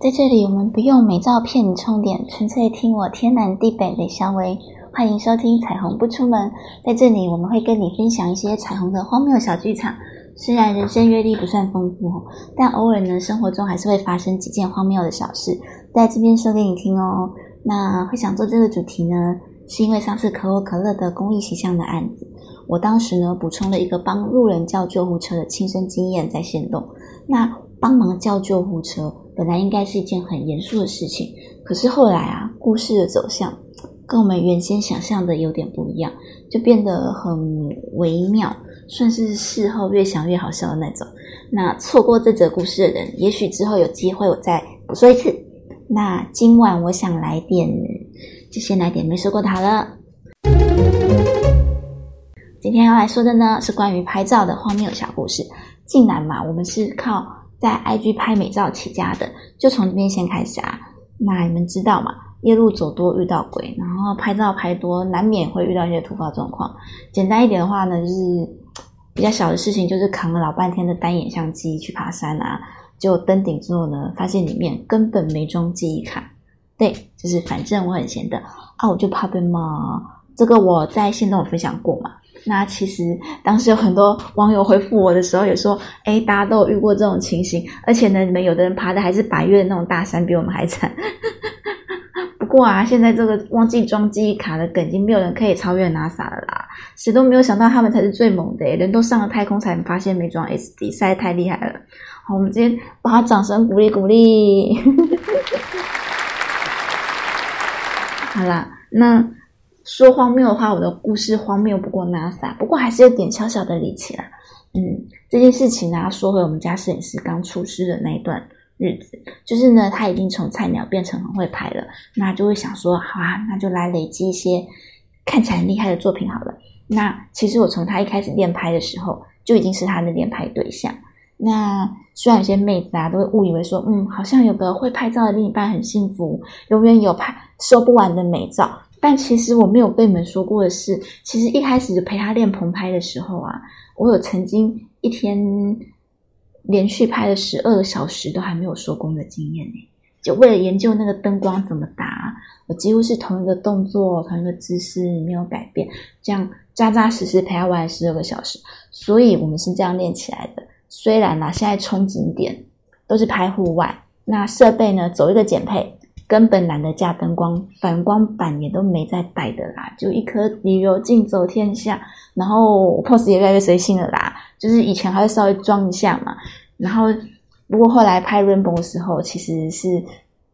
在这里，我们不用美照片充电，纯粹听我天南地北雷小维。欢迎收听《彩虹不出门》。在这里，我们会跟你分享一些彩虹的荒谬小剧场。虽然人生阅历不算丰富，但偶尔呢，生活中还是会发生几件荒谬的小事，在这边说给你听哦。那会想做这个主题呢，是因为上次可口可乐的公益形象的案子，我当时呢补充了一个帮路人叫救护车的亲身经验在线动。那帮忙叫救护车，本来应该是一件很严肃的事情，可是后来啊，故事的走向跟我们原先想象的有点不一样，就变得很微妙，算是事后越想越好笑的那种。那错过这则故事的人，也许之后有机会我再补说一次。那今晚我想来点，就先来点没说过它了。今天要来说的呢，是关于拍照的荒谬小故事。竟然嘛，我们是靠在 IG 拍美照起家的，就从这边先开始啊。那你们知道嘛？夜路走多遇到鬼，然后拍照拍多，难免会遇到一些突发状况。简单一点的话呢，就是比较小的事情，就是扛了老半天的单眼相机去爬山啊，结果登顶之后呢，发现里面根本没装记忆卡。对，就是反正我很闲的啊，我就怕被骂。这个我在线都有分享过嘛。那其实当时有很多网友回复我的时候，也说：“哎，大家都有遇过这种情形，而且呢，你们有的人爬的还是百越的那种大山，比我们还惨。”不过啊，现在这个忘记装记忆卡的梗，已经没有人可以超越 NASA 了啦！谁都没有想到他们才是最猛的，人都上了太空才发现没装 SD，实在太厉害了。好，我们今天把掌声鼓励鼓励。好啦，那。说荒谬的话，我的故事荒谬不过 NASA，不过还是有点小小的力气啦。嗯，这件事情呢，说回我们家摄影师刚出师的那一段日子，就是呢，他已经从菜鸟变成很会拍了，那就会想说，好啊，那就来累积一些看起来很厉害的作品好了。那其实我从他一开始练拍的时候，就已经是他的练拍对象。那虽然有些妹子啊，都会误以为说，嗯，好像有个会拍照的另一半很幸福，永远有拍收不完的美照。但其实我没有跟你们说过的是，其实一开始陪他练棚拍的时候啊，我有曾经一天连续拍了十二个小时都还没有收工的经验呢。就为了研究那个灯光怎么打，我几乎是同一个动作、同一个姿势没有改变，这样扎扎实实陪他玩十二个小时。所以我们是这样练起来的。虽然呢，现在冲景点都是拍户外，那设备呢走一个减配。根本懒得架灯光，反光板也都没再带的啦，就一颗旅游镜走天下，然后 pose 也越来越随性了啦，就是以前还会稍微装一下嘛，然后不过后来拍 rainbow 的时候，其实是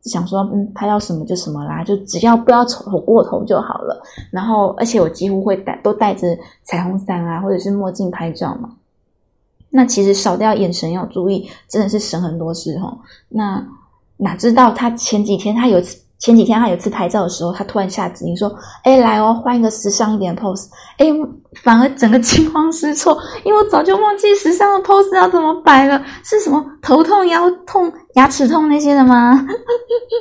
想说，嗯，拍到什么就什么啦，就只要不要丑过头就好了。然后而且我几乎会带都带着彩虹伞啊，或者是墨镜拍照嘛，那其实少掉眼神要注意，真的是省很多事哈。那。哪知道他前几天，他有前几天他有次拍照的时候，他突然下指令说：“哎，来哦，换一个时尚一点的 pose。”哎，反而整个惊慌失措，因为我早就忘记时尚的 pose 要怎么摆了。是什么头痛、腰痛、牙齿痛那些的吗？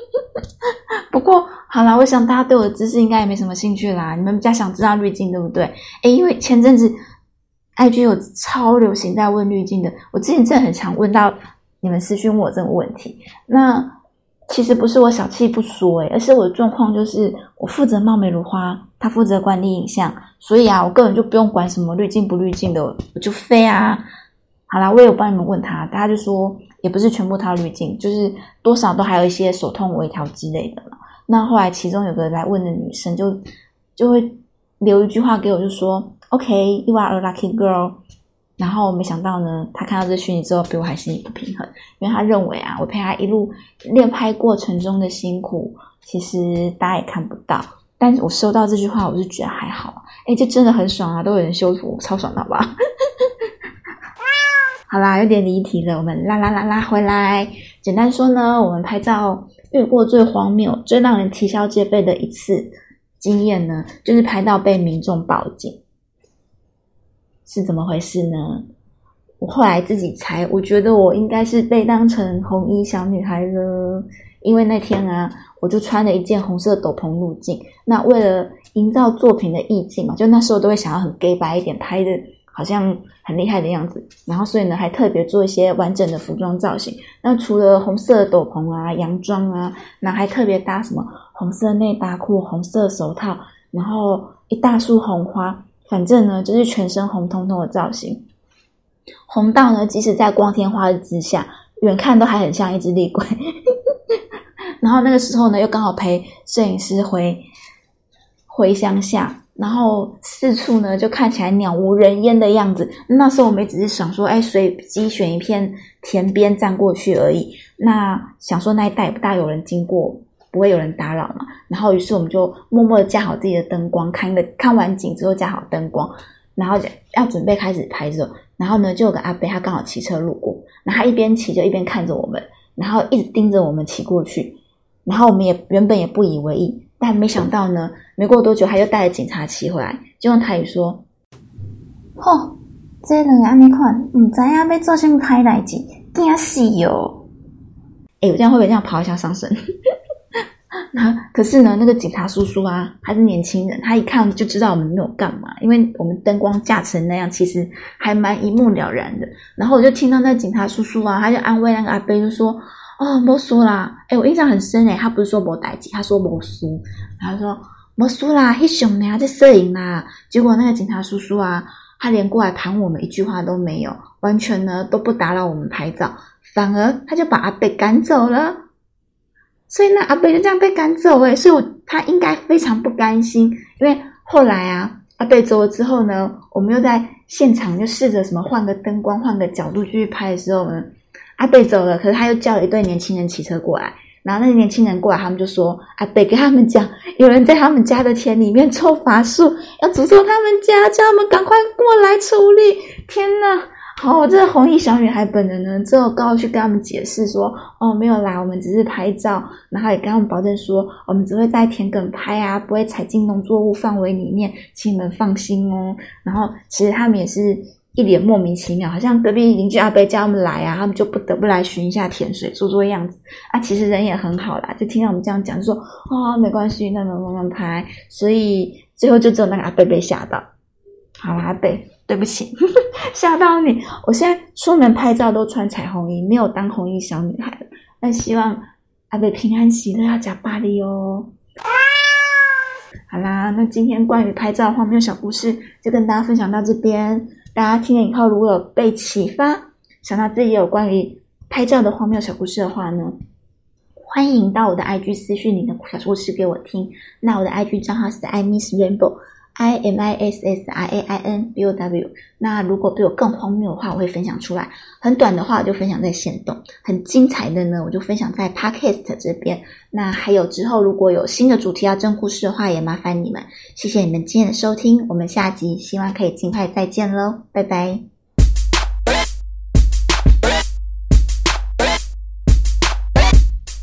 不过好了，我想大家对我的知识应该也没什么兴趣啦。你们比较想知道滤镜对不对？哎，因为前阵子 IG 有超流行在问滤镜的，我之前真的很常问到。你们私讯问我这个问题，那其实不是我小气不说诶，而是我的状况就是我负责貌美如花，他负责管理影像，所以啊，我个人就不用管什么滤镜不滤镜的，我就飞啊。好啦，我也有帮你们问他，大家就说也不是全部套滤镜，就是多少都还有一些手痛微调之类的嘛。那后来其中有个来问的女生就就会留一句话给我，就说：“OK，you are a lucky girl。”然后没想到呢，他看到这讯息之后，比我还心里不平衡，因为他认为啊，我陪他一路练拍过程中的辛苦，其实大家也看不到。但是我收到这句话，我就觉得还好，哎，这真的很爽啊，都有人修图，超爽的，好吧？好啦，有点离题了，我们拉拉拉拉回来。简单说呢，我们拍照遇过最荒谬、最让人啼笑皆非的一次经验呢，就是拍到被民众报警。是怎么回事呢？我后来自己猜，我觉得我应该是被当成红衣小女孩了，因为那天啊，我就穿了一件红色斗篷入镜。那为了营造作品的意境嘛，就那时候都会想要很 gay 白一点，拍的好像很厉害的样子，然后所以呢，还特别做一些完整的服装造型。那除了红色斗篷啊、洋装啊，那还特别搭什么红色内搭裤、红色手套，然后一大束红花，反正呢就是全身红彤彤的造型。红到呢，即使在光天化日之下，远看都还很像一只厉鬼。然后那个时候呢，又刚好陪摄影师回回乡下。然后四处呢，就看起来鸟无人烟的样子。那时候我们只是想说，哎，随机选一片田边站过去而已。那想说那一带不大有人经过，不会有人打扰嘛。然后于是我们就默默的架好自己的灯光，看个看完景之后架好灯光，然后要准备开始拍摄。然后呢，就有个阿伯，他刚好骑车路过，然后他一边骑就一边看着我们，然后一直盯着我们骑过去。然后我们也原本也不以为意。但没想到呢，没过多久他又带着警察骑回来，就用台语说：“吼，这两个安尼看，唔知影要做什么歹代志，惊死哟！”哎，我这样会不会这样跑一下上身？那可是呢，那个警察叔叔啊，还是年轻人，他一看就知道我们没有干嘛，因为我们灯光架成那样，其实还蛮一目了然的。然后我就听到那警察叔叔啊，他就安慰那个阿伯，就说。哦，没输啦！哎，我印象很深诶，他不是说没代机，他说没输，他说莫输啦，黑熊呢在摄影啦。结果那个警察叔叔啊，他连过来盘我们一句话都没有，完全呢都不打扰我们拍照，反而他就把阿贝赶走了。所以那阿贝就这样被赶走诶，所以我他应该非常不甘心，因为后来啊，阿贝走了之后呢，我们又在现场就试着什么换个灯光、换个角度继续拍的时候呢。阿贝走了，可是他又叫了一对年轻人骑车过来，然后那个年轻人过来，他们就说：“阿贝跟他们讲，有人在他们家的田里面 抽法术，要诅咒他们家，叫他们赶快过来处理。”天呐！好，这个红衣小女孩本人呢，之后高去跟他们解释说：“哦，没有啦，我们只是拍照。”然后也跟他们保证说：“我们只会在田埂拍啊，不会踩进农作物范围里面，请你们放心哦。”然后其实他们也是。一脸莫名其妙，好像隔壁邻居阿伯叫他们来啊，他们就不得不来寻一下甜水，做做样子啊。其实人也很好啦，就听到我们这样讲，就说啊，没关系，那慢慢拍。所以最后就只有那个阿伯被吓到。好啦，阿伯，对不起，吓到你。我现在出门拍照都穿彩虹衣，没有当红衣小女孩了。那希望阿伯平安喜乐，要加巴黎哦。好啦，那今天关于拍照荒谬小故事就跟大家分享到这边。大家听了以后，如果有被启发，想到自己有关于拍照的荒谬小故事的话呢，欢迎到我的 IG 私讯你的小故事给我听。那我的 IG 账号是 I Miss Rainbow。I M I S S I A I N B O W。那如果比我更荒谬的话，我会分享出来。很短的话，我就分享在线动；很精彩的呢，我就分享在 Podcast 这边。那还有之后如果有新的主题要真故事的话，也麻烦你们。谢谢你们今天的收听，我们下集希望可以尽快再见喽，拜拜。